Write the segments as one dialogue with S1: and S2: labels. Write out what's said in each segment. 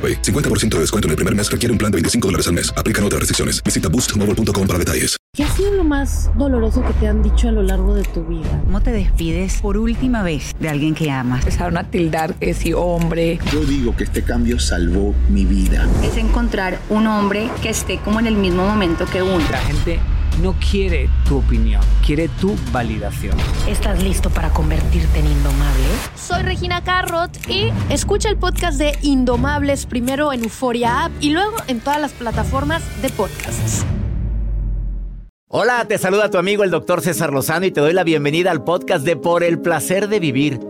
S1: AroPay. 50% de descuento en el primer mes requiere un plan de 25 dólares al mes. Aplican otras restricciones. Visita boostmobile.com para detalles.
S2: ¿Qué ha sido lo más doloroso que te han dicho a lo largo de tu vida?
S3: ¿Cómo te despides por última vez de alguien que amas?
S4: Empezaron a tildar que si hombre.
S5: Yo digo que este cambio salvó mi vida.
S6: Es encontrar un hombre que esté como en el mismo momento que uno.
S7: La gente no quiere tu opinión, quiere tu validación.
S8: ¿Estás listo para convertirte en indomable?
S9: Soy Regina Carrot y escucha el podcast de Indomables primero en Euforia App y luego en todas las plataformas de podcasts.
S10: Hola, te saluda tu amigo el doctor César Lozano y te doy la bienvenida al podcast de Por el placer de vivir.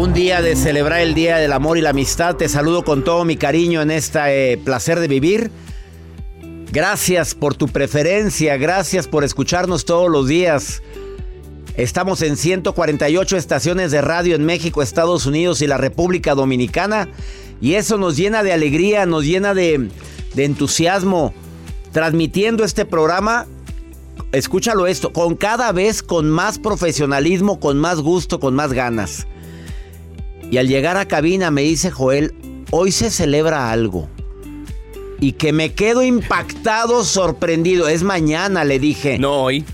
S10: Un día de celebrar el Día del Amor y la Amistad, te saludo con todo mi cariño en este placer de vivir. Gracias por tu preferencia, gracias por escucharnos todos los días. Estamos en 148 estaciones de radio en México, Estados Unidos y la República Dominicana. Y eso nos llena de alegría, nos llena de, de entusiasmo. Transmitiendo este programa, escúchalo esto, con cada vez con más profesionalismo, con más gusto, con más ganas. Y al llegar a cabina me dice Joel, hoy se celebra algo. Y que me quedo impactado, sorprendido. Es mañana, le dije.
S11: No, hoy.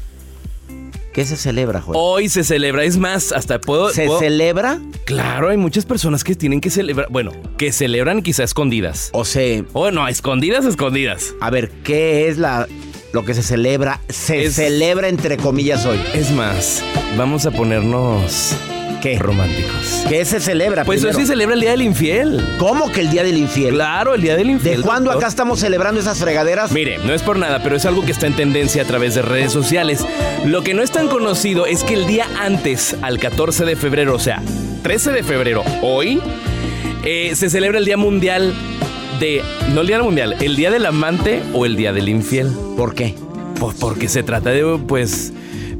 S10: ¿Qué se celebra, Joel?
S11: Hoy se celebra, es más, hasta puedo...
S10: ¿Se
S11: puedo-
S10: celebra?
S11: Claro, hay muchas personas que tienen que celebrar, bueno, que celebran quizá escondidas.
S10: O sea,
S11: O no, escondidas, escondidas.
S10: a ver, ¿qué es la, lo que se celebra? Se
S11: Es-
S10: celebra entre comillas hoy.
S11: Es más, vamos a ponernos
S10: ¿Qué?
S11: románticos.
S10: ¿Qué se celebra?
S11: Pues hoy
S10: primero?
S11: se celebra el Día del Infiel.
S10: ¿Cómo que el Día del Infiel?
S11: Claro, el Día del Infiel.
S10: ¿De cuándo acá estamos celebrando esas fregaderas?
S11: Mire, no es por nada, pero es algo que está en tendencia a través de redes sociales. Lo que no es tan conocido es que el día antes, al 14 de febrero, o sea, 13 de febrero, hoy, eh, se celebra el Día Mundial de... No el Día Mundial, el Día del Amante o el Día del Infiel.
S10: ¿Por qué?
S11: Pues porque se trata de, pues,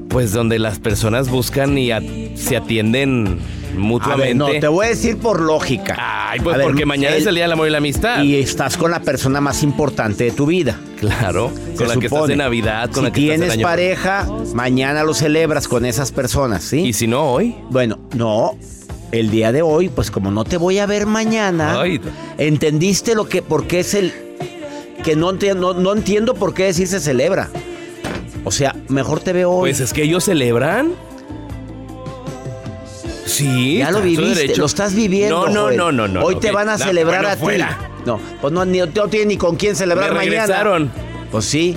S11: pues donde las personas buscan y a- se atienden
S10: A
S11: mutuamente.
S10: ver, no, te voy a decir por lógica.
S11: Ay, pues
S10: A ver,
S11: porque mañana
S10: el-
S11: es el Día del Amor y la Amistad.
S10: Y estás con la persona más importante de tu vida.
S11: Claro,
S10: Se
S11: con la que estás en Navidad, con
S10: si
S11: la que estás en
S10: tienes
S11: Año Nuevo.
S10: pareja, mañana lo celebras con esas personas, ¿sí?
S11: Y si no, hoy.
S10: Bueno, no. El día de hoy, pues como no te voy a ver mañana,
S11: Ay.
S10: ¿entendiste lo que, por qué es el... que no, enti- no, no entiendo por qué decir se celebra? O sea, mejor te veo hoy.
S11: Pues es que ellos celebran. Sí,
S10: ya lo viviste,
S11: derecho.
S10: lo estás viviendo.
S11: No, no, no, no, no.
S10: Hoy te van a
S11: No,
S10: celebrar
S11: bueno,
S10: a ti.
S11: fuera.
S10: No, pues no, ni- no tiene ni con quién celebrar
S11: Me
S10: mañana.
S11: regresaron.
S10: Pues sí.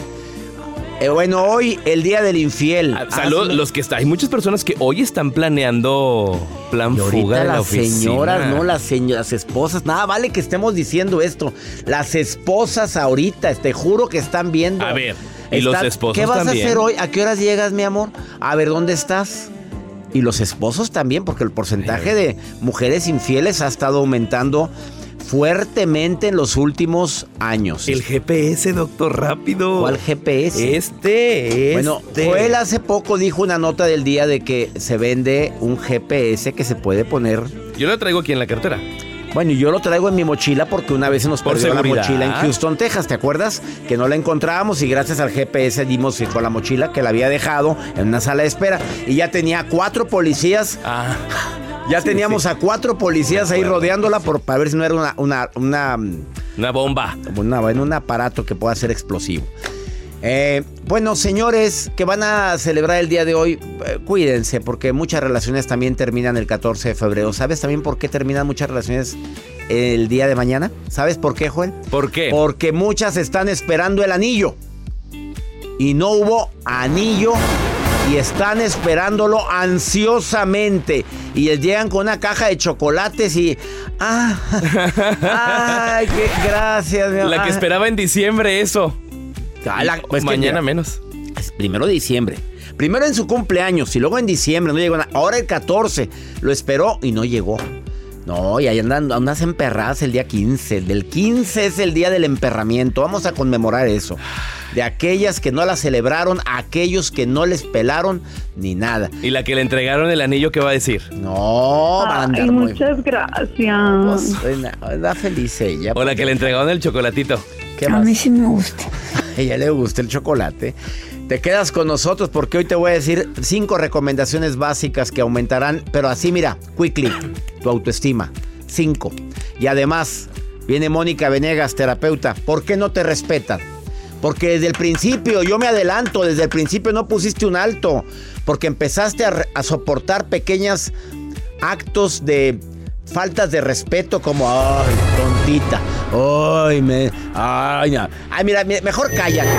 S10: Eh, bueno, hoy el día del infiel.
S11: Ah, Salud,
S10: Hazlo.
S11: los que están. Hay muchas personas que hoy están planeando plan
S10: Y ahorita
S11: fuga de
S10: las señoras, no las señoras, las esposas. Nada, vale que estemos diciendo esto. Las esposas ahorita, te juro que están viendo.
S11: A ver, y los esposos
S10: ¿Qué vas
S11: también.
S10: a hacer hoy? ¿A qué horas llegas, mi amor? A ver, ¿dónde estás? Y los esposos también, porque el porcentaje de mujeres infieles ha estado aumentando fuertemente en los últimos años.
S11: El GPS, doctor, rápido.
S10: ¿Cuál GPS?
S11: Este,
S10: Bueno,
S11: este.
S10: Joel hace poco dijo una nota del día de que se vende un GPS que se puede poner
S11: Yo lo traigo aquí en la cartera.
S10: Bueno, yo lo traigo en mi mochila porque una vez se nos
S11: Por
S10: perdió la mochila en Houston, Texas, ¿te acuerdas? Que no la encontrábamos y gracias al GPS dimos con la mochila que la había dejado en una sala de espera y ya tenía cuatro policías.
S11: Ah,
S10: Ya teníamos a cuatro policías ahí rodeándola por, para ver si no era una, una, una,
S11: una bomba.
S10: una- en un aparato que pueda ser explosivo. Eh, bueno, señores que van a celebrar el día de hoy, eh, cuídense porque muchas relaciones también terminan el 14 de febrero. ¿Sabes también por qué terminan muchas relaciones el día de mañana? ¿Sabes por qué, Joel?
S11: ¿Por qué?
S10: Porque muchas están esperando el anillo. Y no hubo anillo y están esperándolo ansiosamente. Y llegan con una caja de chocolates y... ¡Ah! ¡Ay, qué gracias! mi amor.
S11: La que esperaba en diciembre eso.
S10: La- pues
S11: Mañana
S10: mira,
S11: menos.
S10: es primero de diciembre. Primero en su cumpleaños y luego en diciembre no llegó nada. Ahora el 14 lo esperó y no llegó. No, y ahí andan unas emperradas el día 15. El del 15 es el día del emperramiento. Vamos a conmemorar eso. De aquellas que no la celebraron, aquellos que no les pelaron ni nada.
S11: Y la que le entregaron el anillo, ¿qué va a decir?
S10: No, van a andar
S4: Ay,
S10: muy.
S4: muchas gracias.
S10: Pues, anda feliz ella.
S11: O la que le entregaron el chocolatito.
S10: ¿Qué
S4: A
S10: más?
S4: mí sí me gusta.
S10: A ella le gusta el chocolate. Te quedas con nosotros porque hoy te voy a decir cinco recomendaciones básicas que aumentarán, pero así mira, quickly, tu autoestima. Cinco. Y además, viene Mónica Venegas, terapeuta. ¿Por qué no te respetan? Porque desde el principio, yo me adelanto, desde el principio no pusiste un alto. Porque empezaste a, a soportar pequeños actos de faltas de respeto como, ay, tontita, ay, me, ay, no. ay, mira, mi- mejor cállate.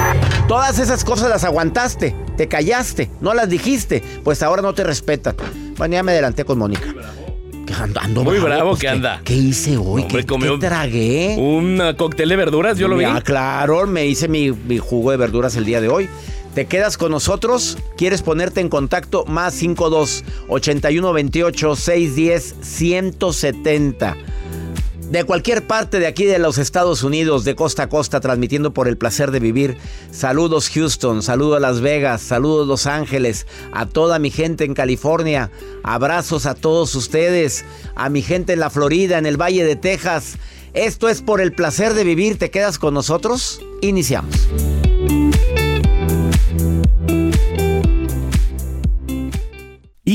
S10: Todas esas cosas las aguantaste, te callaste, no las dijiste, pues ahora no te respetan. Bueno, ya me adelanté con Mónica. Ando, ando
S11: Muy bravo
S10: pues,
S11: que
S10: ¿qué-
S11: anda.
S10: ¿Qué hice hoy?
S11: Hombre,
S10: ¿Qué,
S11: comió
S10: qué tragué?
S11: Un uh, cóctel de verduras, yo lo vi.
S10: Ah, claro, me hice mi, mi jugo de verduras el día de hoy. ¿Te quedas con nosotros? ¿Quieres ponerte en contacto? Más 52 81 28 610 170. De cualquier parte de aquí de los Estados Unidos, de costa a costa, transmitiendo por el placer de vivir. Saludos Houston, saludos Las Vegas, saludos Los Ángeles, a toda mi gente en California, abrazos a todos ustedes, a mi gente en la Florida, en el Valle de Texas. Esto es por el placer de vivir. ¿Te quedas con nosotros? Iniciamos.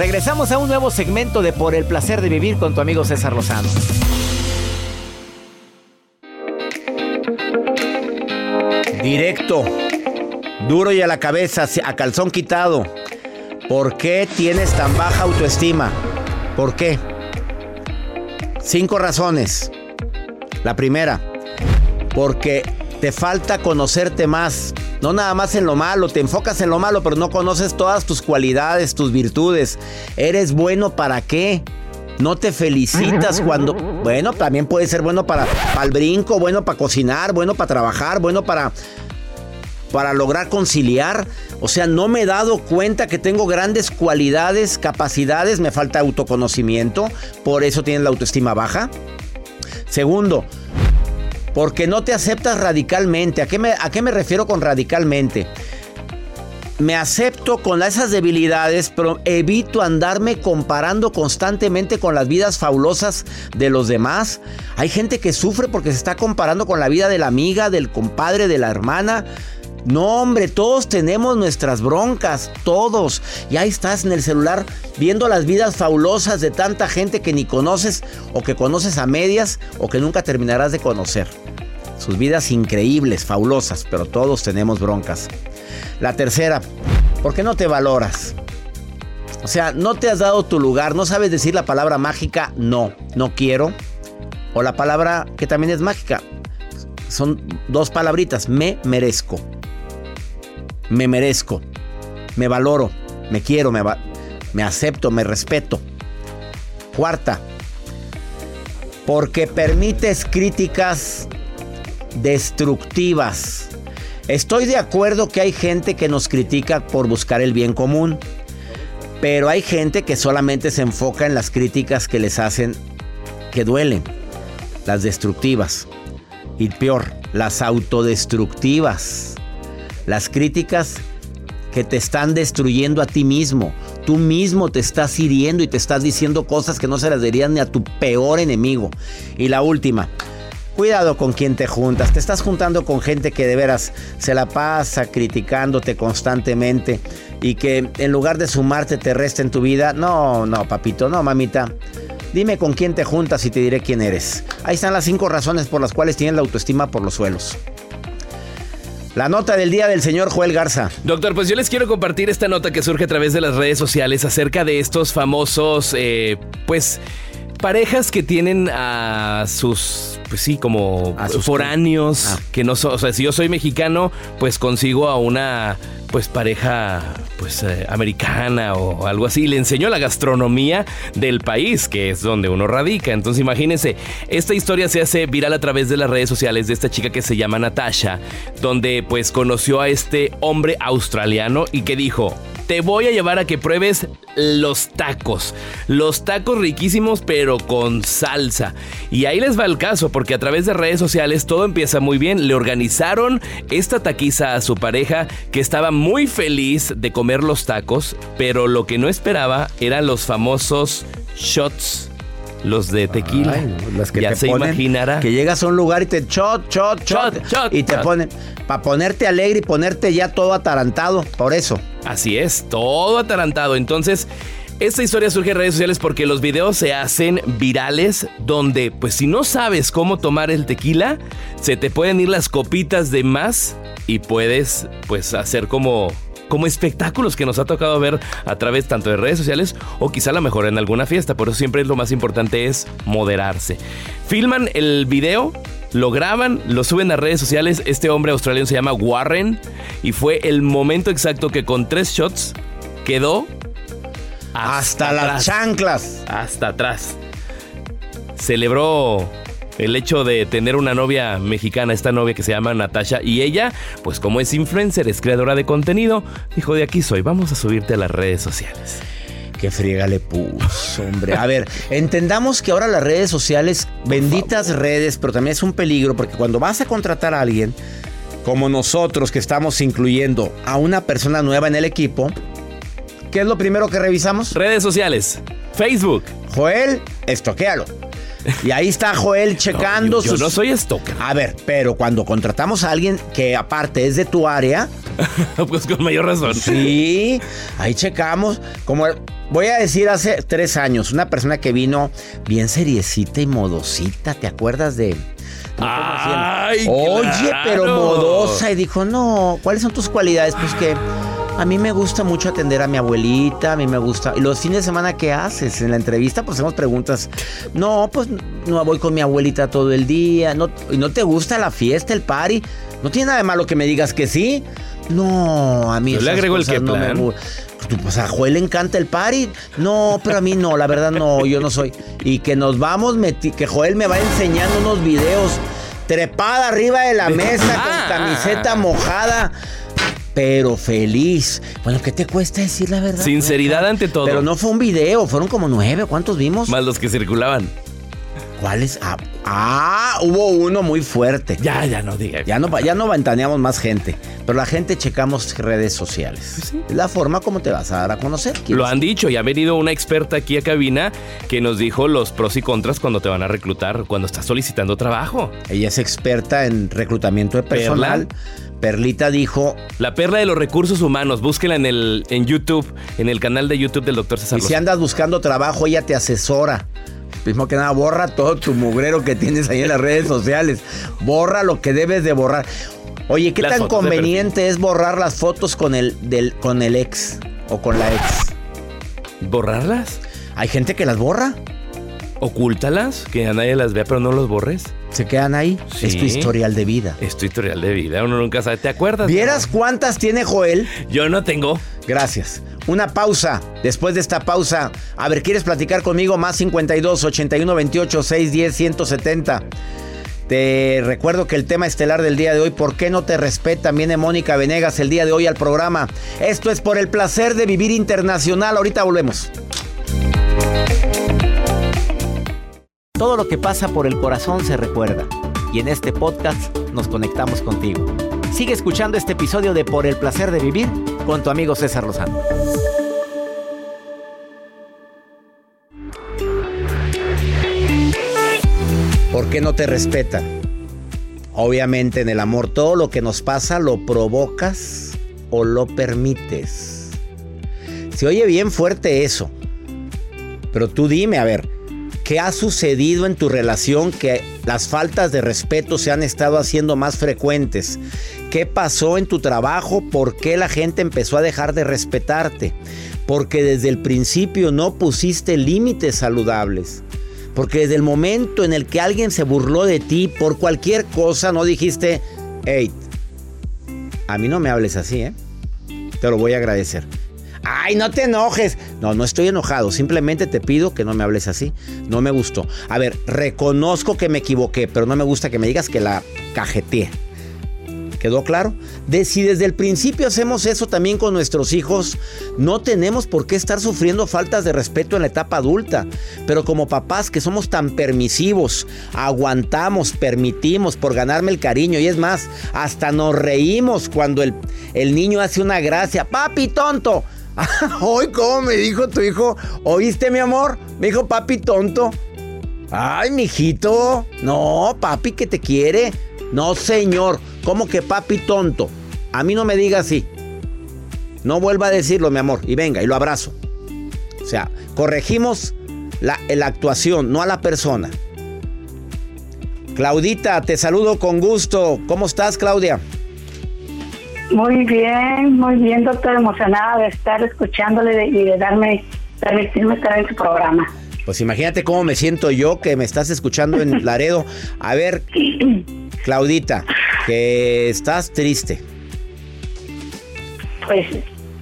S10: Regresamos a un nuevo segmento de Por el placer de vivir con tu amigo César Lozano. Directo, duro y a la cabeza, a calzón quitado. ¿Por qué tienes tan baja autoestima? ¿Por qué? Cinco razones. La primera, porque te falta conocerte más. No nada más en lo malo, te enfocas en lo malo, pero no conoces todas tus cualidades, tus virtudes. ¿Eres bueno para qué? No te felicitas cuando... Bueno, también puede ser bueno para, para el brinco, bueno para cocinar, bueno para trabajar, bueno para... Para lograr conciliar. O sea, no me he dado cuenta que tengo grandes cualidades, capacidades, me falta autoconocimiento. Por eso tienes la autoestima baja. Segundo, porque no te aceptas radicalmente. ¿A qué me, refiero con radicalmente? Me acepto con esas debilidades, pero evito andarme comparando constantemente con las vidas fabulosas de los demás. Hay gente que sufre porque se está comparando con la vida de la amiga, del compadre, de la hermana. No, hombre, todos tenemos nuestras broncas, todos. Y ahí estás en el celular viendo las vidas fabulosas de tanta gente que ni conoces o que conoces a medias o que nunca terminarás de conocer. Sus vidas increíbles, fabulosas, pero todos tenemos broncas. La tercera, ¿por qué no te valoras? O sea, no te has dado tu lugar, no sabes decir la palabra mágica, no, no quiero. O la palabra que también es mágica. Son dos palabritas, me merezco. Me merezco. Me valoro. Me quiero, me, acepto, me respeto. Cuarta, porque permites críticas destructivas. Estoy de acuerdo que hay gente que nos critica por buscar el bien común, pero hay gente que solamente se enfoca en las críticas que les hacen que duelen, las destructivas. Y peor, las autodestructivas. Las críticas que te están destruyendo a ti mismo. Tú mismo te estás hiriendo y te estás diciendo cosas que no se las dirían ni a tu peor enemigo. Y la última, Cuidado con quien te juntas. Te estás juntando con gente que de veras se la pasa criticándote constantemente y que en lugar de sumarte te resta en tu vida. No, no, papito, no, mamita. Dime con quién te juntas y te diré quién eres. Ahí están las cinco razones por las cuales tienes la autoestima por los suelos. La nota del día del señor Joel Garza.
S11: Doctor, pues yo les quiero compartir esta nota que surge a través de las redes sociales acerca de estos famosos, eh, pues parejas que tienen a sus, pues sí, como foráneos, ah. que no son, o sea, si yo soy mexicano, pues consigo a una, pues pareja, pues eh, americana o algo así. Le enseño la gastronomía del país, que es donde uno radica. Entonces imagínense, esta historia se hace viral a través de las redes sociales de esta chica que se llama Natasha, donde pues conoció a este hombre australiano y que dijo, te voy a llevar a que pruebes los tacos. Los tacos riquísimos pero con salsa. Y ahí les va el caso porque a través de redes sociales todo empieza muy bien. Le organizaron esta taquiza a su pareja que estaba muy feliz de comer los tacos, pero lo que no esperaba eran los famosos shots los de tequila.
S10: las que ya se imaginará. Que llegas a un lugar y te shot, shot, shot. y te ponen. Para ponerte alegre y ponerte ya todo atarantado. Por eso.
S11: Así es, todo atarantado. Entonces. Esta historia surge en redes sociales porque los videos se hacen virales donde, pues si no sabes cómo tomar el tequila, se te pueden ir las copitas de más y puedes, pues, hacer como como espectáculos que nos ha tocado ver a través tanto de redes sociales o quizá a lo mejor en alguna fiesta. Por eso siempre lo más importante es moderarse. Filman el video lo graban, lo suben a redes sociales. Este hombre australiano se llama Warren y fue el momento exacto que con tres shots quedó
S10: hasta, las chanclas.
S11: Hasta atrás. Celebró el hecho de tener una novia mexicana, esta novia que se llama Natasha, y ella, pues como es influencer, es creadora de contenido, dijo, de aquí soy, vamos a subirte a las redes sociales.
S10: Qué friega le puso, hombre. A ver, entendamos que ahora las redes sociales, benditas redes, pero también es un peligro porque cuando vas a contratar a alguien, como nosotros que estamos incluyendo a una persona nueva en el equipo, ¿qué es lo primero que revisamos?
S11: Redes sociales, Facebook.
S10: Joel, estoquéalo. Y ahí está Joel checando
S11: no, yo, no soy stalker.
S10: A ver, pero cuando contratamos a alguien que aparte es de tu área.
S11: pues con mayor razón.
S10: Sí, ahí checamos. Como voy a decir hace tres años, una persona que vino bien seriecita y modosita, ¿te acuerdas de.?
S11: Ay,
S10: Oye, pero modosa. Y dijo, no, ¿cuáles son tus cualidades? Pues que a mí me gusta mucho atender a mi abuelita, a mí me gusta. ¿Y los fines de semana qué haces? En la entrevista pues hacemos preguntas. No, pues no voy con mi abuelita todo el día. No, ¿Y no te gusta la fiesta, el party? No tiene nada de malo que me digas que sí. No, a mí
S11: Yo le agrego el que
S10: no
S11: plan.
S10: Pues a Joel le encanta el party. No, pero a mí no, la verdad no, yo no soy. Y que nos vamos, que Joel me va enseñando unos videos trepada arriba de la mesa con
S11: Ah.
S10: camiseta mojada pero feliz. Bueno, ¿qué te cuesta decir la verdad?
S11: Sinceridad ante todo.
S10: Pero no fue un video, fueron como nueve. ¿Cuántos vimos?
S11: Más los que circulaban.
S10: ¿Cuáles? Ah, ah, hubo uno muy fuerte.
S11: Ya, ya no diga.
S10: Ya no, ya no ventaneamos más gente. Pero la gente checamos redes sociales.
S11: Pues
S10: Es la forma como te vas a dar a conocer.
S11: Lo han dicho y ha venido una experta aquí a cabina que nos dijo los pros y contras cuando te van a reclutar, cuando estás solicitando trabajo.
S10: Ella es experta en reclutamiento de personal. Perlita dijo.
S11: La perla de los recursos humanos, búsquela en el en YouTube, en el canal de YouTube del doctor César.
S10: Y si andas buscando trabajo, ella te asesora. Mismo que nada, borra todo tu mugrero que tienes ahí en las redes sociales. Borra lo que debes de borrar. Oye, ¿qué tan conveniente es borrar las fotos con el, del, con el ex o con la ex?
S11: ¿Borrarlas?
S10: Hay gente que las borra.
S11: Ocúltalas, que a nadie las vea, pero no los borres.
S10: Se quedan ahí. Es tu historial de vida.
S11: Es tu historial de vida. Uno nunca sabe. ¿Te acuerdas?
S10: ¿Vieras cuántas tiene Joel?
S11: Yo no tengo.
S10: Gracias. Una pausa. Después de esta pausa, a ver, ¿quieres platicar conmigo? Más 52 81 28 610 170. Te recuerdo que el tema estelar del día de hoy, ¿por qué no te respetan? Viene Mónica Venegas el día de hoy al programa. Esto es por el placer de vivir internacional. Ahorita volvemos. Todo lo que pasa por el corazón se recuerda. Y en este podcast nos conectamos contigo. Sigue escuchando este episodio de Por el placer de vivir con tu amigo César Lozano. ¿Por qué no te respeta? Obviamente en el amor todo lo que nos pasa lo provocas o lo permites. Se oye bien fuerte eso. Pero tú dime, a ver, ¿qué ha sucedido en tu relación que las faltas de respeto se han estado haciendo más frecuentes? ¿Qué pasó en tu trabajo? ¿Por qué la gente empezó a dejar de respetarte? Porque desde el principio no pusiste límites saludables. Porque desde el momento en el que alguien se burló de ti por cualquier cosa, no dijiste, hey, a mí no me hables así, ¿eh? Te lo voy a agradecer. Ay, no te enojes. No, no estoy enojado. Simplemente te pido que no me hables así. No me gustó. A ver, reconozco que me equivoqué, pero no me gusta que me digas que la cajeteé. ¿Quedó claro? Si desde el principio hacemos eso también con nuestros hijos, no tenemos por qué estar sufriendo faltas de respeto en la etapa adulta. Pero como papás que somos tan permisivos, aguantamos, permitimos por ganarme el cariño. Y es más, hasta nos reímos cuando el, el niño hace una gracia. Papi tonto. Hoy, ¿cómo me dijo tu hijo? ¿Oíste, mi amor? Me dijo papi tonto. Ay, mijito. No, papi que te quiere. No, señor. ¿Cómo que papi tonto? A mí no me diga así. No vuelva a decirlo, mi amor. Y venga, y lo abrazo. O sea, corregimos la, la actuación, no a la persona. Claudita, te saludo con gusto. ¿Cómo estás, Claudia?
S12: Muy bien, muy bien, doctor. Emocionada de estar escuchándole y de darme, permitirme estar en su programa.
S10: Pues imagínate cómo me siento yo que me estás escuchando en Laredo. A ver, Claudita, que estás triste.
S12: Pues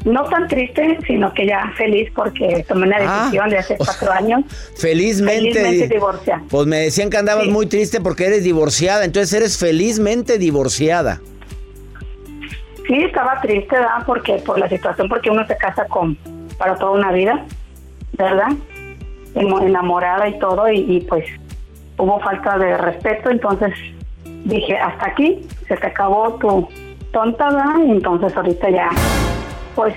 S12: no tan triste, sino que ya feliz porque tomé una
S10: Ah.
S12: decisión de hace cuatro años.
S10: Felizmente.
S12: Felizmente divorciada.
S10: Pues me decían que andabas muy triste porque eres divorciada. Entonces eres felizmente divorciada.
S12: Sí, estaba triste, ¿verdad? Porque por la situación, porque uno se casa con para toda una vida, ¿verdad? Enamorada y todo, y, pues hubo falta de respeto, entonces dije, hasta aquí, se te acabó tu tonta, ¿verdad? Y entonces ahorita ya, pues,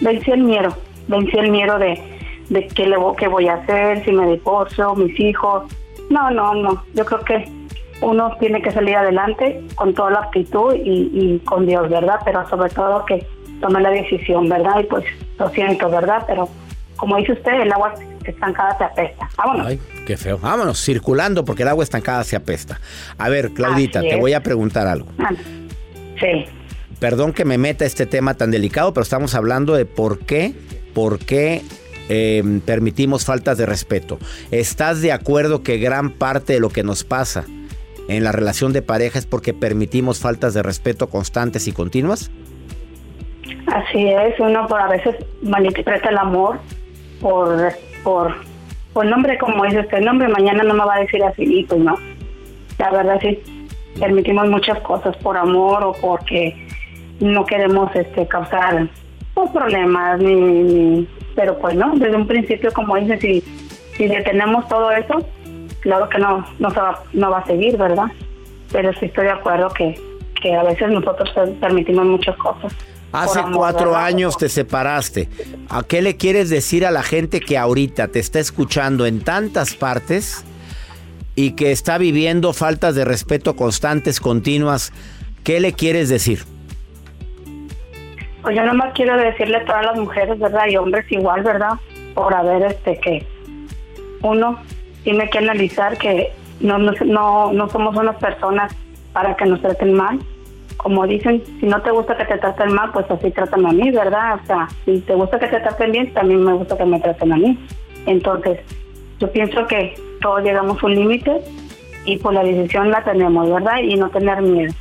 S12: vencí el miedo, vencí el miedo de, de qué, le, qué voy a hacer, si me divorcio, mis hijos. No, no, no, yo creo que uno tiene que salir adelante con toda la actitud y, y con Dios, ¿verdad? Pero sobre todo que tome la decisión, ¿verdad? Y pues lo siento, ¿verdad? Pero como dice usted, el agua estancada se apesta. Vámonos.
S10: Ay, qué feo. Vámonos, circulando porque el agua estancada se apesta. A ver, Claudita, te voy a preguntar algo.
S12: Ah, Sí.
S10: Perdón que me meta este tema tan delicado, pero estamos hablando de por qué, por qué eh, permitimos faltas de respeto. ¿Estás de acuerdo que gran parte de lo que nos pasa en la relación de pareja es porque permitimos faltas de respeto constantes y continuas?
S12: Así es, uno por a veces malinterpreta el amor por, por, nombre, como dice usted, nombre, mañana no me va a decir así, y pues no. La verdad sí, permitimos muchas cosas por amor o porque no queremos este causar pues, problemas, ni, ni- pero pues no, desde un principio, como dice, si, si detenemos todo eso, claro que no, no, se va, no va a seguir, ¿verdad? Pero sí estoy de acuerdo que, que a veces nosotros permitimos muchas cosas.
S10: Hace cuatro años te separaste. ¿A qué le quieres decir a la gente que ahorita te está escuchando en tantas partes y que está viviendo faltas de respeto constantes, continuas? ¿Qué le quieres decir?
S12: Pues yo nomás quiero decirle a todas las mujeres, ¿verdad? Y hombres igual, ¿verdad? Por haber este que uno tiene que analizar que no, no, no, somos unas personas para que nos traten mal. Como dicen, si no te gusta que te traten mal, pues así tratan a mí, ¿verdad? O sea, si te gusta que te traten bien, también me gusta que me traten a mí. Entonces, yo pienso que todos llegamos a un límite y pues la decisión la tenemos, ¿verdad? Y no tener miedo.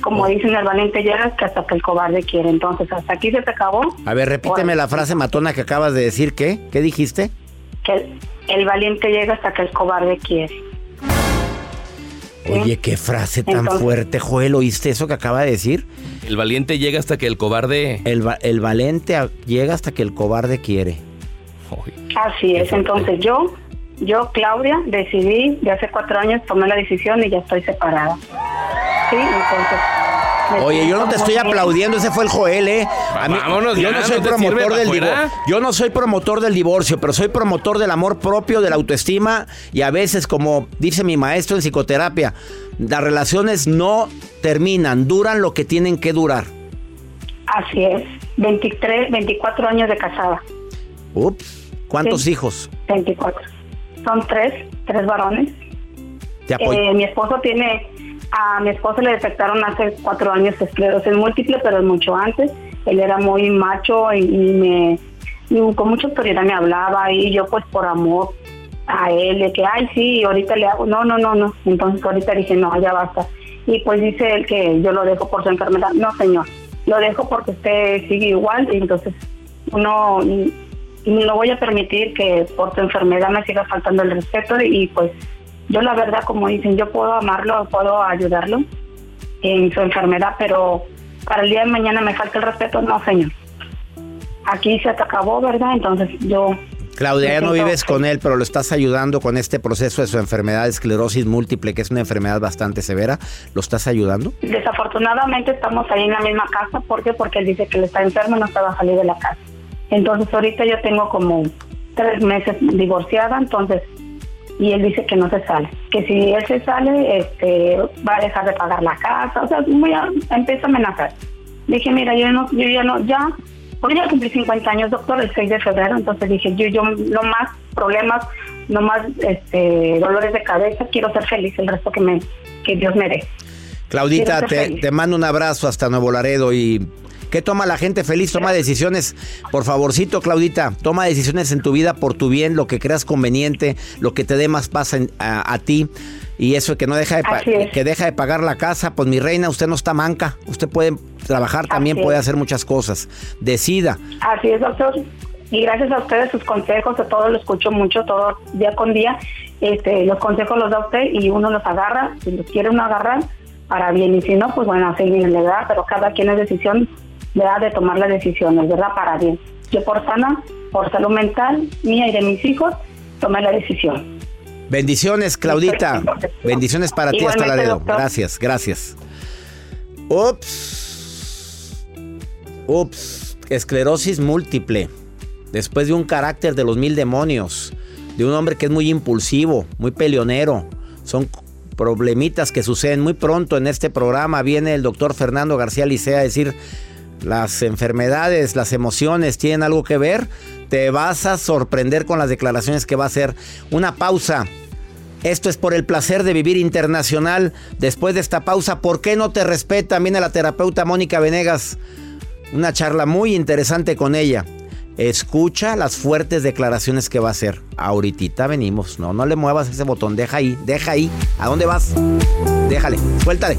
S12: Como dicen, el valiente llega que hasta que el cobarde quiere. Entonces, hasta aquí se te acabó.
S10: A ver, repíteme la frase matona que acabas de decir, ¿qué? ¿Qué dijiste?
S12: Que el, valiente llega hasta que el cobarde quiere.
S10: Oye, qué frase tan
S12: Entonces-
S10: fuerte, Joel. ¿Oíste eso que acaba de decir?
S11: El valiente llega hasta que el cobarde...
S10: El, va- el valiente llega hasta que el cobarde quiere.
S12: Así es. Entonces, yo, yo, Claudia, decidí, de hace cuatro años tomé la decisión y ya estoy separada. Sí, entonces.
S10: Oye, yo no te estoy aplaudiendo, ese fue el Joel, ¿eh? A mí-
S11: Vámonos
S10: yo
S11: ya,
S10: no soy
S11: ¿no te sirve
S10: promotor del divorcio. Yo no soy promotor del divorcio, pero soy promotor del amor propio, de la autoestima y a veces, como dice mi maestro en psicoterapia, las relaciones no terminan, duran lo que tienen que durar.
S12: Así es. 23, 24 años de casada.
S10: Ups, ¿cuántos
S12: Sí.
S10: hijos?
S12: 24. Son tres, tres varones.
S10: Te apoyo.
S12: Eh, mi esposo tiene, a mi esposo le detectaron hace cuatro años esclerosis múltiple, pero mucho antes. Él era muy macho y, me y con mucha autoridad me hablaba y yo pues por amor a él, de que, ay, sí, ahorita le hago, no, no, no, no. Entonces ahorita dije, no, ya basta. Y pues dice él que yo lo dejo por su enfermedad. No, señor, lo dejo porque usted sigue igual y entonces no, no voy a permitir que por su enfermedad me siga faltando el respeto y pues yo la verdad, como dicen, yo puedo amarlo, puedo ayudarlo en su enfermedad, pero para el día de mañana me falta el respeto, no, señor. Aquí se te acabó, ¿verdad? Entonces yo...
S10: Claudia, ya no vives con él, pero lo estás ayudando con este proceso de su enfermedad de esclerosis múltiple, que es una enfermedad bastante severa. ¿Lo estás ayudando?
S12: Desafortunadamente estamos ahí en la misma casa, ¿por qué? Porque él dice que él está enfermo y no estaba salir de la casa. Entonces ahorita yo tengo como tres meses divorciada, entonces, y él dice que no se sale, que si él se sale, este, va a dejar de pagar la casa, o sea, muy a- empieza a amenazar. Dije, mira, yo no, yo ya no, ya, hoy ya cumplí 50 años, doctor, el 6 de febrero, entonces dije, yo, yo no más problemas, no más este, dolores de cabeza, quiero ser feliz el resto que me, que Dios me dé.
S10: Claudita, te, te mando un abrazo hasta Nuevo Laredo y ¿qué toma la gente feliz? Toma decisiones, por favorcito, Claudita, toma decisiones en tu vida por tu bien, lo que creas conveniente, lo que te dé más paz en- a, a ti y eso que no deja de
S12: es.
S10: que deja de pagar la casa, pues mi reina, usted no está manca, usted puede trabajar también,
S12: Así
S10: puede hacer muchas cosas. Decida.
S12: Así es, doctor. Y gracias a ustedes, sus consejos, de todo lo escucho mucho, todo día con día. Este, los consejos los da usted y uno los agarra, si los quiere uno agarrar, para bien. Y si no, pues bueno, así bien, ¿verdad? Pero cada quien es decisión, ¿verdad? De tomar las decisiones, ¿verdad? Para bien. Yo por sana, por salud mental mía y de mis hijos, tomé la decisión.
S10: Bendiciones, Claudita. Bendiciones para ti hasta Laredo.
S12: doctor.
S10: Gracias, gracias. Ups. Ups. Esclerosis múltiple. Después de un carácter de los mil demonios. De un hombre que es muy impulsivo, muy peleonero. Son problemitas que suceden muy pronto en este programa. Viene el doctor Fernando García Licea a decir, las enfermedades, las emociones tienen algo que ver. Te vas a sorprender con las declaraciones que va a hacer. Una pausa. Esto es por el placer de vivir internacional. Después de esta pausa, ¿por qué no te respeta? Viene la terapeuta Mónica Venegas. Una charla muy interesante con ella. Escucha las fuertes declaraciones que va a hacer. Ahorita venimos. No, no le muevas ese botón. Deja ahí, deja ahí. ¿A dónde vas? Déjale, suéltale.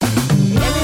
S13: Every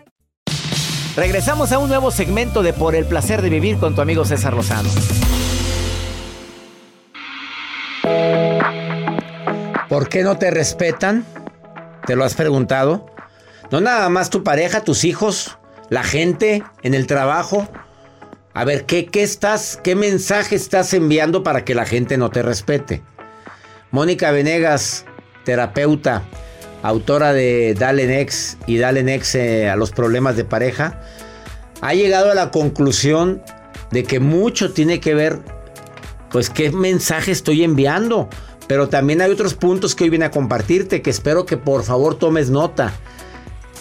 S10: Regresamos a un nuevo segmento de Por el placer de vivir con tu amigo César Lozano. ¿Por qué no te respetan? ¿Te lo has preguntado? No nada más tu pareja, tus hijos, la gente en el trabajo. A ver, ¿qué, qué estás, qué mensaje estás enviando para que la gente no te respete? Mónica Venegas, terapeuta, autora de Dale Next y Dale Next eh, a los problemas de pareja, ha llegado a la conclusión de que mucho tiene que ver, pues, qué mensaje estoy enviando. Pero también hay otros puntos que hoy viene a compartirte que espero que por favor tomes nota.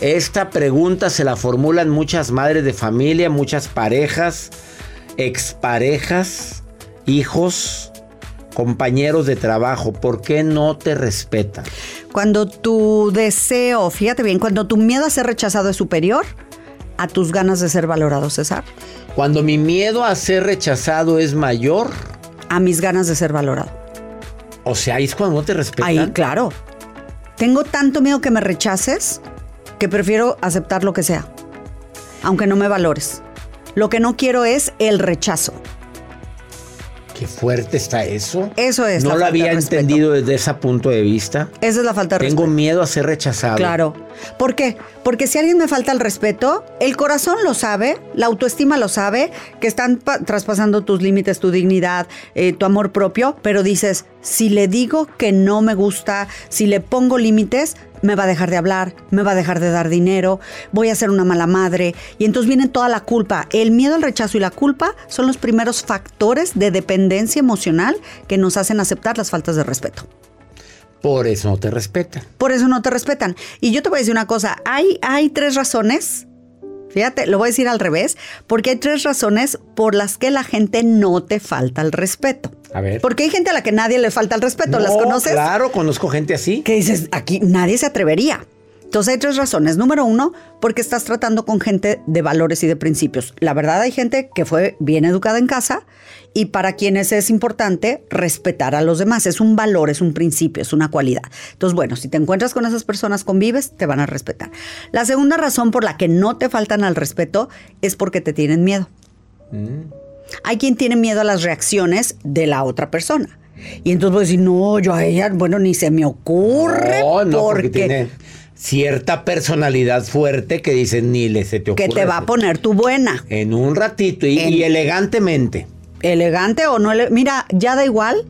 S10: Esta pregunta se la formulan muchas madres de familia, muchas parejas, exparejas, hijos, compañeros de trabajo. ¿Por qué no te respetan?
S14: Cuando tu deseo, fíjate bien, cuando tu miedo a ser rechazado es superior a tus ganas de ser valorado, César.
S10: Cuando mi miedo a ser rechazado es mayor
S14: a mis ganas de ser valorado.
S10: O sea, ahí es cuando no te respetan.
S14: Ahí, claro. Tengo tanto miedo que me rechaces que prefiero aceptar lo que sea, aunque no me valores. Lo que no quiero es el rechazo.
S10: Qué fuerte está eso.
S14: Eso es.
S10: No lo había entendido desde ese punto de vista.
S14: Esa es la falta de
S10: Tengo
S14: respeto.
S10: miedo a ser rechazado.
S14: Claro. ¿Por qué? Porque si alguien me falta el respeto, el corazón lo sabe, la autoestima lo sabe, que están pa- traspasando tus límites, tu dignidad, eh, tu amor propio, pero dices, si le digo que no me gusta, si le pongo límites, me va a dejar de hablar, me va a dejar de dar dinero, voy a ser una mala madre. Y entonces viene toda la culpa. El miedo al rechazo y la culpa son los primeros factores de dependencia emocional que nos hacen aceptar las faltas de respeto.
S10: Por eso no te respetan.
S14: Por eso no te respetan. Y yo te voy a decir una cosa, hay, hay tres razones, fíjate, lo voy a decir al revés, porque hay tres razones por las que la gente no te falta el respeto.
S10: A ver.
S14: Porque hay gente a la que nadie le falta el respeto, ¿las
S10: No,
S14: conoces?
S10: Claro, conozco gente así.
S14: Que dices, aquí nadie se atrevería. Entonces hay tres razones. Número uno, porque estás tratando con gente de valores y de principios. La verdad hay gente que fue bien educada en casa y para quienes es importante respetar a los demás. Es un valor, es un principio, es una cualidad. Entonces, bueno, si te encuentras con esas personas, convives, te van a respetar. La segunda razón por la que no te faltan al respeto es porque te tienen miedo. Hay quien tiene miedo a las reacciones de la otra persona. Y entonces voy a decir, no, yo a ella, bueno, ni se me ocurre.
S10: No, no, porque,
S14: porque
S10: tiene cierta personalidad fuerte que dicen ni le se te ocurre.
S14: que te va a poner tu buena.
S10: En un ratito y, y elegantemente.
S14: Elegante o no. ele- Mira, ya da igual.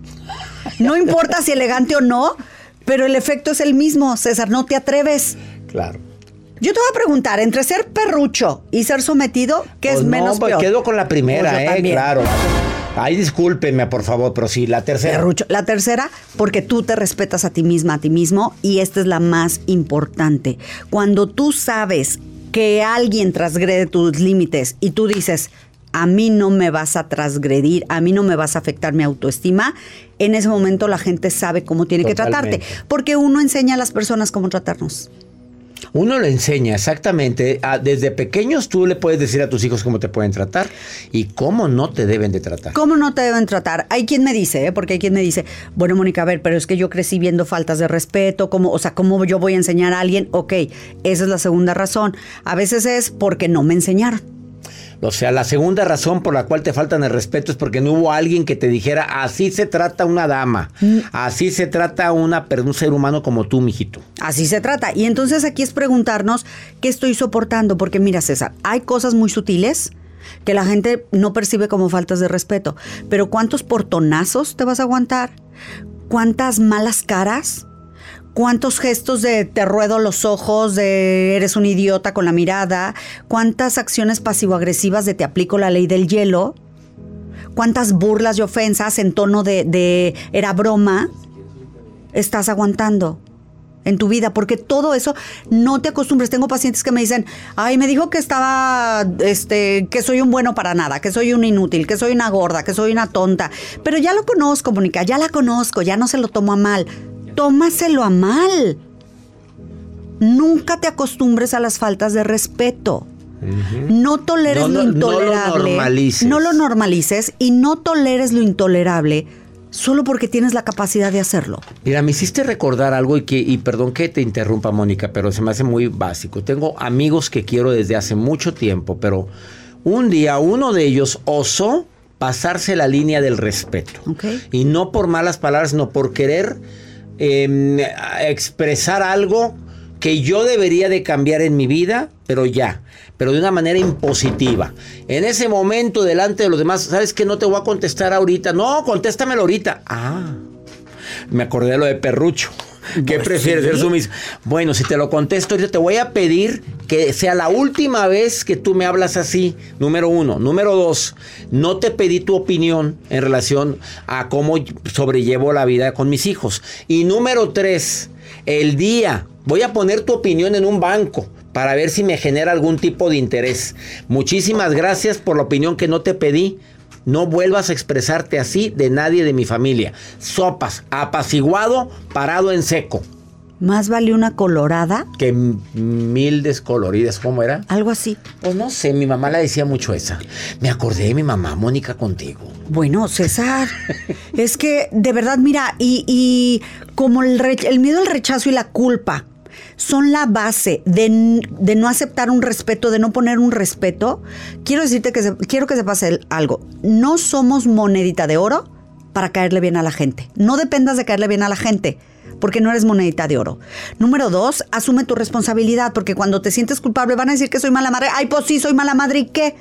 S14: No importa si elegante o no, pero el efecto es el mismo, César. No te atreves.
S10: Claro.
S14: Yo te voy a preguntar, entre ser perrucho y ser sometido, ¿qué
S10: Pues
S14: es
S10: no,
S14: menos
S10: pues
S14: peor?
S10: quedo con la primera,
S14: Pues
S10: eh, claro. Ay, discúlpenme, por favor, pero sí, la tercera.
S14: Perrucho. La tercera, porque tú te respetas a ti misma, a ti mismo, y esta es la más importante. Cuando tú sabes que alguien transgrede tus límites y tú dices, a mí no me vas a transgredir, a mí no me vas a afectar mi autoestima, en ese momento la gente sabe cómo tiene que tratarte, porque uno enseña a las personas cómo tratarnos.
S10: Uno le enseña exactamente. a- desde pequeños tú le puedes decir a tus hijos cómo te pueden tratar y cómo no te deben de tratar.
S14: ¿Cómo no te deben tratar? Hay quien me dice, ¿eh? porque hay quien me dice, bueno, Mónica, a ver, pero es que yo crecí viendo faltas de respeto, ¿cómo, o sea, ¿cómo yo voy a enseñar a alguien? Ok, esa es la segunda razón. A veces es porque no me enseñaron.
S10: O sea, la segunda razón por la cual te faltan el respeto es porque no hubo alguien que te dijera así se trata una dama,
S14: Mm.
S10: así se trata una, un ser humano como tú, mijito.
S14: Así se trata. Y entonces aquí es preguntarnos qué estoy soportando, porque mira, César, hay cosas muy sutiles que la gente no percibe como faltas de respeto, pero ¿cuántos portonazos te vas a aguantar? ¿Cuántas malas caras? ¿Cuántos gestos de te ruedo los ojos, de eres un idiota con la mirada? ¿Cuántas acciones pasivo-agresivas de te aplico la ley del hielo? ¿Cuántas burlas y ofensas en tono de, de era broma estás aguantando? en tu vida, porque todo eso no te acostumbres. Tengo pacientes que me dicen, ay, me dijo que estaba, este, que soy un bueno para nada, que soy un inútil, que soy una gorda, que soy una tonta. Pero ya lo conozco, Mónica, ya la conozco, ya no se lo tomo a mal. Tómaselo a mal. Nunca te acostumbres a las faltas de respeto. No toleres
S10: No
S14: lo
S10: lo- no lo
S14: intolerable.
S10: normalices.
S14: No lo normalices y no toleres lo intolerable solo porque tienes la capacidad de hacerlo.
S10: Mira, me hiciste recordar algo y que, y perdón que te interrumpa, Mónica, pero se me hace muy básico. Tengo amigos que quiero desde hace mucho tiempo, pero un día uno de ellos osó pasarse la línea del respeto. Y no por malas palabras, sino por querer eh, expresar algo que yo debería de cambiar en mi vida, pero ya, pero de una manera impositiva. En ese momento, delante de los demás, ¿sabes que No te voy a contestar ahorita. No, contéstamelo ahorita. Ah, me acordé de lo de Perrucho. ¿Qué
S14: Pues
S10: prefieres
S14: sí.
S10: ser sumiso? Bueno, si te lo contesto ahorita, te voy a pedir que sea la última vez que tú me hablas así. Número uno. Número dos, no te pedí tu opinión en relación a cómo sobrellevo la vida con mis hijos. Y número tres, el día, voy a poner tu opinión en un banco para ver si me genera algún tipo de interés. Muchísimas gracias por la opinión que no te pedí. No vuelvas a expresarte así de nadie de mi familia. Sopas, apaciguado, parado en seco.
S14: Más vale una colorada,
S10: Que mil descoloridas, ¿cómo era?
S14: algo así.
S10: Pues no sé, mi mamá la decía mucho esa. Me acordé de mi mamá, Mónica, contigo.
S14: Bueno, César, es que de verdad, mira, y, y como el, el miedo al rechazo y la culpa son la base de, de no aceptar un respeto, de no poner un respeto, quiero decirte que se- quiero que sepas algo. No somos monedita de oro para caerle bien a la gente. No dependas de caerle bien a la gente. Porque no eres monedita de oro. Número dos, asume tu responsabilidad. Porque cuando te sientes culpable van a decir que soy mala madre. Ay, pues sí, soy mala madre. ¿Y qué?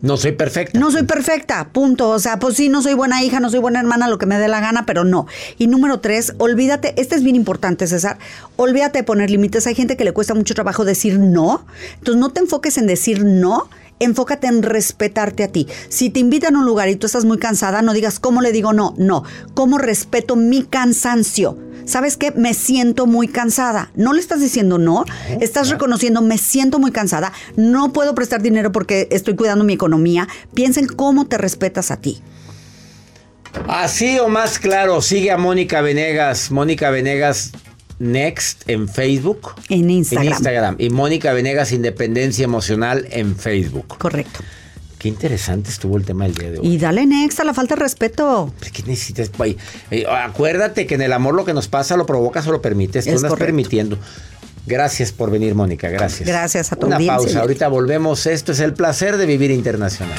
S10: No soy perfecta.
S14: No soy perfecta, punto. O sea, pues sí, no soy buena hija, no soy buena hermana, lo que me dé la gana, pero no. Y número tres, olvídate, este es bien importante, César, olvídate de poner límites. Hay gente que le cuesta mucho trabajo decir no. Entonces no te enfoques en decir no. Enfócate en respetarte a ti. Si te invitan a un lugar y tú estás muy cansada, no digas cómo le digo no, no. ¿Cómo respeto mi cansancio? ¿Sabes qué? Me siento muy cansada. No le estás diciendo no, estás reconociendo, me siento muy cansada, no puedo prestar dinero porque estoy cuidando mi economía. Piensa en cómo te respetas a ti.
S10: Así o más claro, sigue a Mónica Venegas. Mónica Venegas Next en Facebook.
S14: En Instagram.
S10: En Instagram. Y Mónica Venegas Independencia Emocional en Facebook.
S14: Correcto.
S10: Qué interesante estuvo el tema del día de hoy.
S14: Y dale next a la falta de respeto.
S10: Pues, ¿Qué necesitas? Eh, acuérdate que en el amor lo que nos pasa lo provocas o lo permites. Tú
S14: Es
S10: andas
S14: correcto.
S10: permitiendo. Gracias por venir, Mónica. Gracias.
S14: Gracias a tu
S10: Una
S14: audiencia,
S10: pausa. Ahorita volvemos. Esto es el placer de vivir internacional.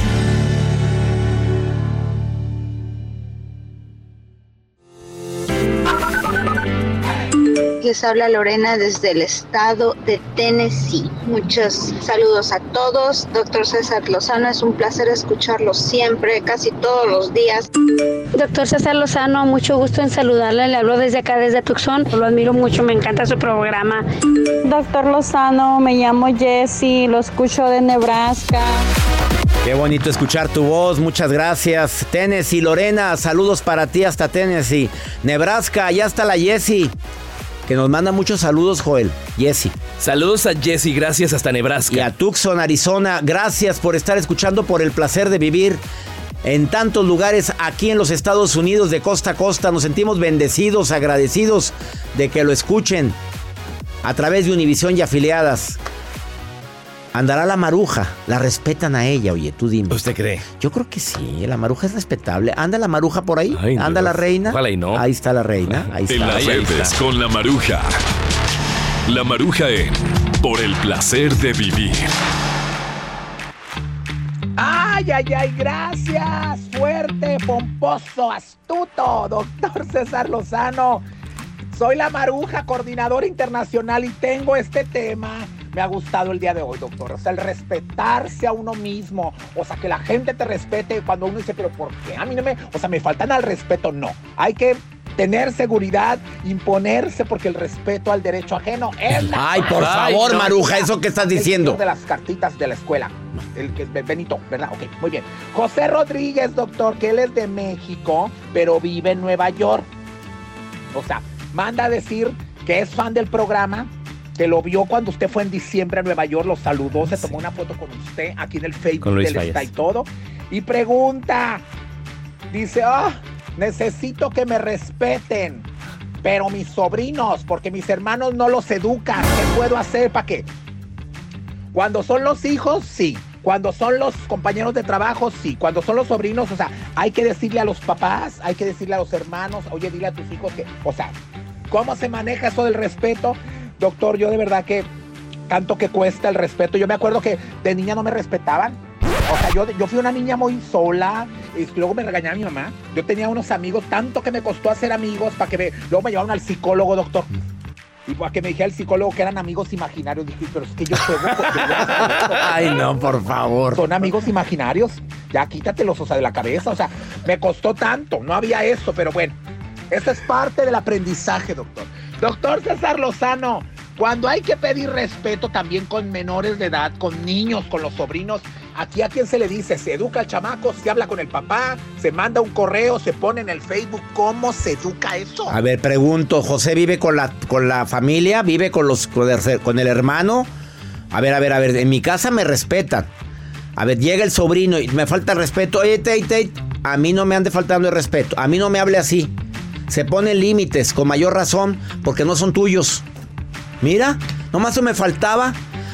S15: Les habla Lorena desde el estado de Tennessee. Muchos saludos a todos. Doctor César Lozano, es un placer escucharlo siempre, casi todos los días.
S16: Doctor César Lozano, mucho gusto en saludarle. Le hablo desde acá, desde Tucson. Lo admiro mucho, me encanta su programa.
S17: Doctor Lozano, me llamo Jessy, lo escucho de Nebraska.
S10: Qué bonito escuchar tu voz, muchas gracias. Tennessee, Lorena, saludos para ti hasta Tennessee. Nebraska, allá está la Jessie, que nos manda muchos saludos, Joel. Jessie.
S11: Saludos a Jesse, gracias hasta Nebraska.
S10: Y a Tucson, Arizona, gracias por estar escuchando por el placer de vivir en tantos lugares aquí en los Estados Unidos de costa a costa. Nos sentimos bendecidos, agradecidos de que lo escuchen a través de Univisión y afiliadas. Andará la maruja, la respetan a ella, oye, tú dime.
S11: ¿Usted cree?
S10: Yo creo que sí, la maruja es respetable. ¿Anda la maruja por ahí?
S11: Ay,
S10: ¿Anda
S11: Dios.
S10: la reina?
S11: Ojalá y no.
S10: Ahí está la reina, ahí
S18: En
S10: está.
S18: las redes con la maruja. La maruja en Por el placer de vivir.
S19: Ay, ay, ay, gracias. Fuerte, pomposo, astuto, doctor César Lozano. Soy la Maruja, coordinadora internacional y tengo este tema. Me ha gustado el día de hoy, doctor. O sea, el respetarse a uno mismo. O sea, que la gente te respete cuando uno dice, pero ¿por qué? A mí no me... O sea, me faltan al respeto. No. Hay que tener seguridad, imponerse, porque el respeto al derecho ajeno es la
S10: Ay, por
S19: Ay,
S10: favor,
S19: no,
S10: Maruja. ¿eso qué estás diciendo?
S19: de las cartitas de la escuela. El que es Benito, ¿verdad? Ok, muy bien. José Rodríguez, doctor, que él es de México, pero vive en Nueva York. O sea, manda a decir que es fan del programa, que lo vio cuando usted fue en diciembre a Nueva York, lo saludó, se tomó una foto con usted aquí en el Facebook del. Está y todo. Y pregunta, dice, ah, necesito que me respeten. Pero mis sobrinos, porque mis hermanos no los educan, ¿qué puedo hacer para qué? Cuando son los hijos, sí. Cuando son los compañeros de trabajo, sí. Cuando son los sobrinos, o sea, hay que decirle a los papás, hay que decirle a los hermanos, oye, dile a tus hijos que, o sea, ¿cómo se maneja eso del respeto? Doctor, yo de verdad que tanto que cuesta el respeto. Yo me acuerdo que de niña no me respetaban. O sea, yo, yo fui una niña muy sola. Y luego me regañaba mi mamá. Yo tenía unos amigos, tanto que me costó hacer amigos para que me. Luego me llevaron al psicólogo, doctor. Y para que me dijera el psicólogo que eran amigos imaginarios. Dije, pero es que yo soy.
S10: Ay, no, por favor.
S19: Son amigos imaginarios. Ya quítatelos, o sea, de la cabeza. O sea, me costó tanto. No había eso, pero bueno. Eso es parte del aprendizaje, doctor. Doctor César Lozano, cuando hay que pedir respeto también con menores de edad, con niños, con los sobrinos, aquí a quién se le dice, se educa al chamaco, se habla con el papá, se manda un correo, se pone en el Facebook, ¿cómo se educa eso?
S10: A ver, pregunto, ¿José vive con la, con la familia? ¿Vive con, los, con, el, hermano? A ver, a ver, a ver, en mi casa me respetan. A ver, llega el sobrino y me falta respeto. Oye, Tate, Tate, a mí no me ande faltando el respeto. A mí no me hable así. Se ponen límites, con mayor razón, porque no son tuyos. Mira, nomás eso me faltaba.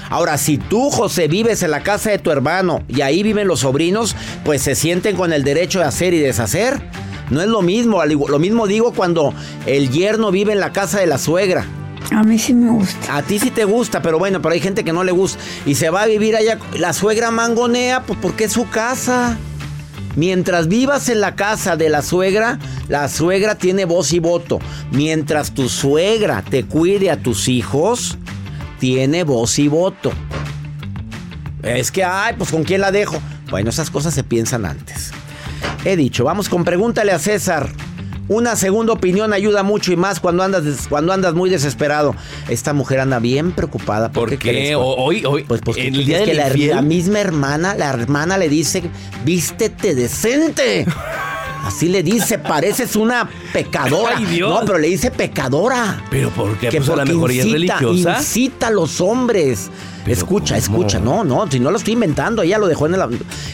S10: Ahora, si tú, José, vives en la casa de tu hermano y ahí viven los sobrinos, pues se sienten con el derecho de hacer y deshacer. No es lo mismo, lo mismo digo cuando el yerno vive en la casa de la suegra.
S4: A mí sí me gusta.
S10: A ti sí te gusta, pero bueno, pero hay gente que no le gusta. Y se va a vivir allá. La suegra mangonea, pues porque es su casa. Mientras vivas en la casa de la suegra, la suegra tiene voz y voto. Mientras tu suegra te cuide a tus hijos, tiene voz y voto. Es que, ay, pues con quién la dejo. Bueno, esas cosas se piensan antes. He dicho, vamos con pregúntale a César. Una segunda opinión ayuda mucho y más cuando andas, cuando andas muy desesperado. Esta mujer anda bien preocupada. ¿Por,
S11: ¿Por
S10: qué?
S11: qué? O- hoy, hoy,
S10: Pues, pues
S11: el
S10: ¿qué
S11: día
S10: que la, la misma hermana, la hermana le dice, vístete decente. Así le dice, pareces una pecadora.
S11: Ay, Dios.
S10: No, pero le dice pecadora.
S11: ¿Pero por qué?
S10: Que
S11: Pues a lo
S10: porque
S11: mejor ella es
S10: incita,
S11: religiosa.
S10: incita a los hombres. Escucha,
S11: ¿cómo?
S10: escucha. No, no, si no lo estoy inventando. Ella lo dejó en el,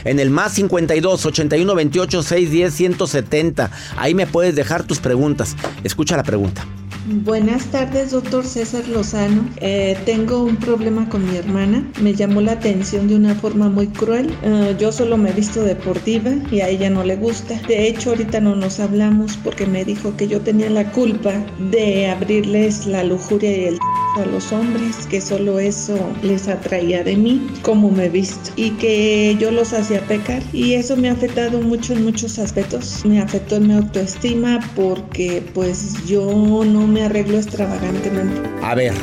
S10: en el más 52 81 28 610 170. Ahí me puedes dejar tus preguntas. Escucha la pregunta.
S20: Buenas tardes, doctor César Lozano. Eh, tengo un problema con mi hermana. Me llamó la atención de una forma muy cruel. Eh, yo solo me he visto deportiva y a ella no le gusta. De hecho, ahorita no nos hablamos porque me dijo que yo tenía la culpa de abrirles la lujuria y el a los hombres, que solo eso les atraía de mí, como me he visto, y que yo los hacía pecar. Y eso me ha afectado mucho en muchos aspectos. Me afectó en mi autoestima porque pues yo no me arreglo extravagantemente.
S10: A ver.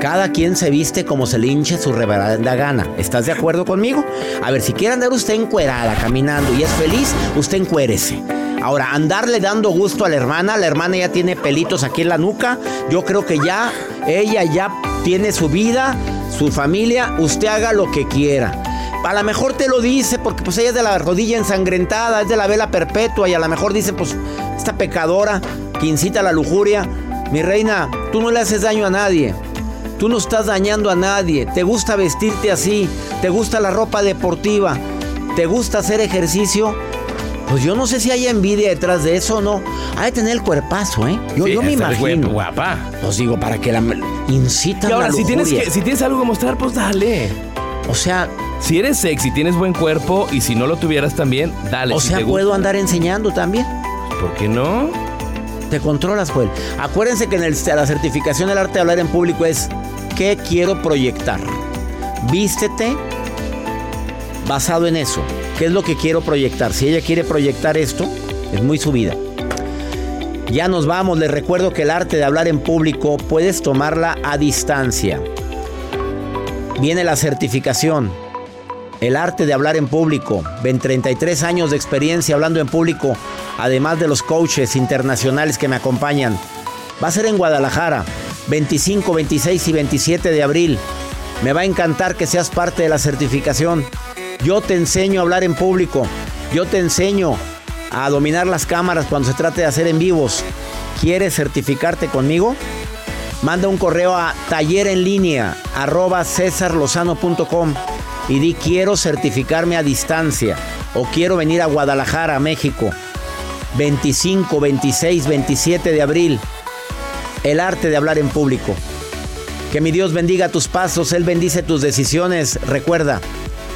S10: Cada quien se viste como se le hinche su reverenda gana. ¿Estás de acuerdo conmigo? A ver, si quiere andar usted encuerada caminando y es feliz, usted encuérese. Ahora, andarle dando gusto a la hermana, la hermana ya tiene pelitos aquí en la nuca. Yo creo que ya, ella ya tiene su vida, su familia. Usted haga lo que quiera. A lo mejor te lo dice porque pues ella es de la rodilla ensangrentada, es de la vela perpetua y a lo mejor dice pues esta pecadora que incita a la lujuria. Mi reina, tú no le haces daño a nadie. Tú no estás dañando a nadie. Te gusta vestirte así. Te gusta la ropa deportiva. Te gusta hacer ejercicio. Pues yo no sé si hay envidia detrás de eso o no. Hay de tener el cuerpazo, ¿eh? Yo,
S11: Sí,
S10: yo me imagino.
S11: guapa.
S10: Pues digo, para que la incita
S11: Y ahora,
S10: la
S11: si tienes, que, si tienes algo que mostrar, pues dale.
S10: O sea...
S11: Si eres sexy, tienes buen cuerpo y si no lo tuvieras también, dale.
S10: O
S11: si
S10: sea,
S11: te
S10: puedo andar enseñando también.
S11: ¿Por qué no?
S10: Te controlas, pues. Acuérdense que en el- la certificación del arte de hablar en público es ¿qué quiero proyectar? Vístete basado en eso. ¿Qué es lo que quiero proyectar? Si ella quiere proyectar esto, es muy su vida. Ya nos vamos. Les recuerdo que el arte de hablar en público puedes tomarla a distancia. Viene la certificación. El arte de hablar en público. Ven 33 años de experiencia hablando en público, además de los coaches internacionales que me acompañan. Va a ser en Guadalajara, 25, 26 y 27 de abril. Me va a encantar que seas parte de la certificación. Yo te enseño a hablar en público. Yo te enseño a dominar las cámaras cuando se trate de hacer en vivos. ¿Quieres certificarte conmigo? Manda un correo a taller en línea arroba y di quiero certificarme a distancia o quiero venir a Guadalajara, México. 25, 26, 27 de abril. El arte de hablar en público. Que mi Dios bendiga tus pasos, Él bendice tus decisiones. Recuerda,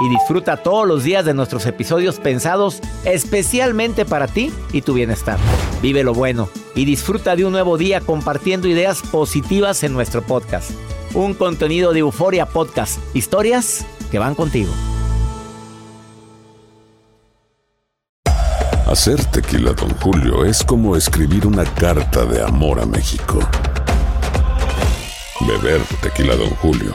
S10: y disfruta todos los días de nuestros episodios pensados especialmente para ti y tu bienestar. Vive lo bueno y disfruta de un nuevo día compartiendo ideas positivas en nuestro podcast. Un contenido de Euforia Podcast, historias que van contigo.
S21: Hacer tequila, Don Julio, es como escribir una carta de amor a México. Beber tequila, Don Julio,